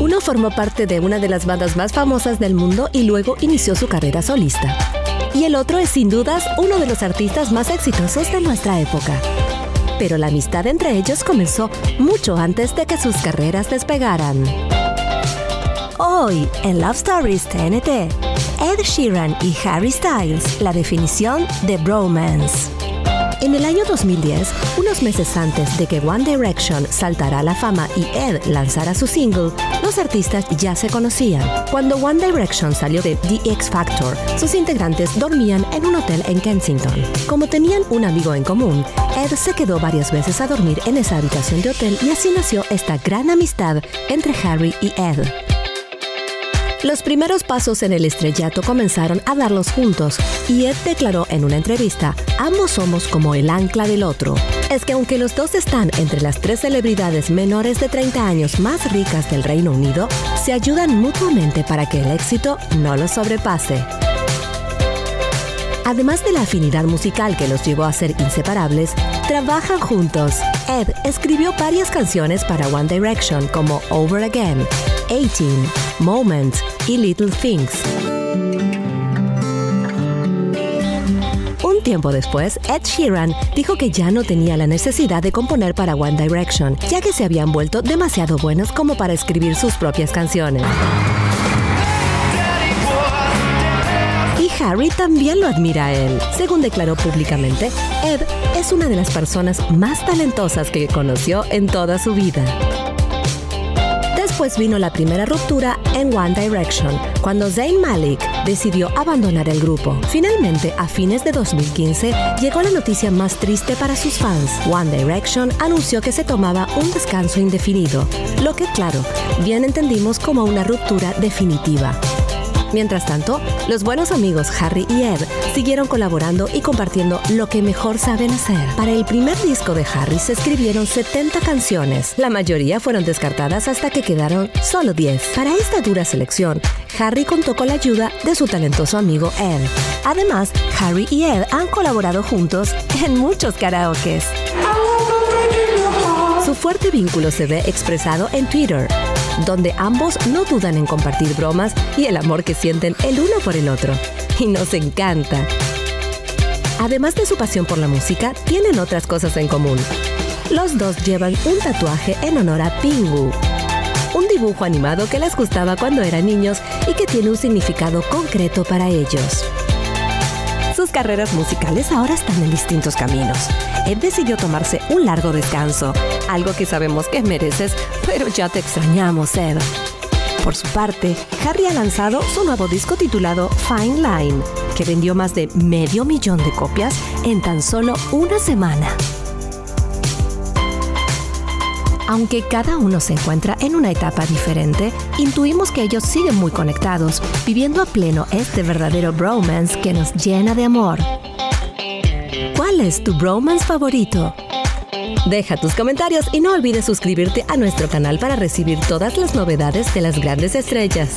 Uno formó parte de una de las bandas más famosas del mundo y luego inició su carrera solista. Y el otro es sin dudas uno de los artistas más exitosos de nuestra época. Pero la amistad entre ellos comenzó mucho antes de que sus carreras despegaran. Hoy, en Love Stories TNT, Ed Sheeran y Harry Styles, la definición de bromance. En el año 2010, unos meses antes de que One Direction saltara a la fama y Ed lanzara su single, los artistas ya se conocían. Cuando One Direction salió de The X Factor, sus integrantes dormían en un hotel en Kensington. Como tenían un amigo en común, Ed se quedó varias veces a dormir en esa habitación de hotel y así nació esta gran amistad entre Harry y Ed. Los primeros pasos en el estrellato comenzaron a darlos juntos y Ed declaró en una entrevista, ambos somos como el ancla del otro. Es que aunque los dos están entre las tres celebridades menores de 30 años más ricas del Reino Unido, se ayudan mutuamente para que el éxito no los sobrepase. Además de la afinidad musical que los llevó a ser inseparables, trabajan juntos. Ed escribió varias canciones para One Direction como Over Again, 18, Moment y Little Things. Un tiempo después, Ed Sheeran dijo que ya no tenía la necesidad de componer para One Direction, ya que se habían vuelto demasiado buenos como para escribir sus propias canciones. Harry también lo admira a él. Según declaró públicamente, Ed es una de las personas más talentosas que conoció en toda su vida. Después vino la primera ruptura en One Direction, cuando Zayn Malik decidió abandonar el grupo. Finalmente, a fines de 2015, llegó la noticia más triste para sus fans. One Direction anunció que se tomaba un descanso indefinido, lo que, claro, bien entendimos como una ruptura definitiva. Mientras tanto, los buenos amigos Harry y Ed siguieron colaborando y compartiendo lo que mejor saben hacer. Para el primer disco de Harry se escribieron 70 canciones. La mayoría fueron descartadas hasta que quedaron solo 10. Para esta dura selección, Harry contó con la ayuda de su talentoso amigo Ed. Además, Harry y Ed han colaborado juntos en muchos karaokes. Su fuerte vínculo se ve expresado en Twitter, donde ambos no dudan en compartir bromas y el amor que sienten el uno por el otro. Y nos encanta. Además de su pasión por la música, tienen otras cosas en común. Los dos llevan un tatuaje en honor a Pingu, un dibujo animado que les gustaba cuando eran niños y que tiene un significado concreto para ellos. Sus carreras musicales ahora están en distintos caminos. Ed decidió tomarse un largo descanso, algo que sabemos que mereces, pero ya te extrañamos, Ed. Por su parte, Harry ha lanzado su nuevo disco titulado Fine Line, que vendió más de medio millón de copias en tan solo una semana. Aunque cada uno se encuentra en una etapa diferente, intuimos que ellos siguen muy conectados, viviendo a pleno este verdadero bromance que nos llena de amor. ¿Cuál es tu bromance favorito? Deja tus comentarios y no olvides suscribirte a nuestro canal para recibir todas las novedades de las grandes estrellas.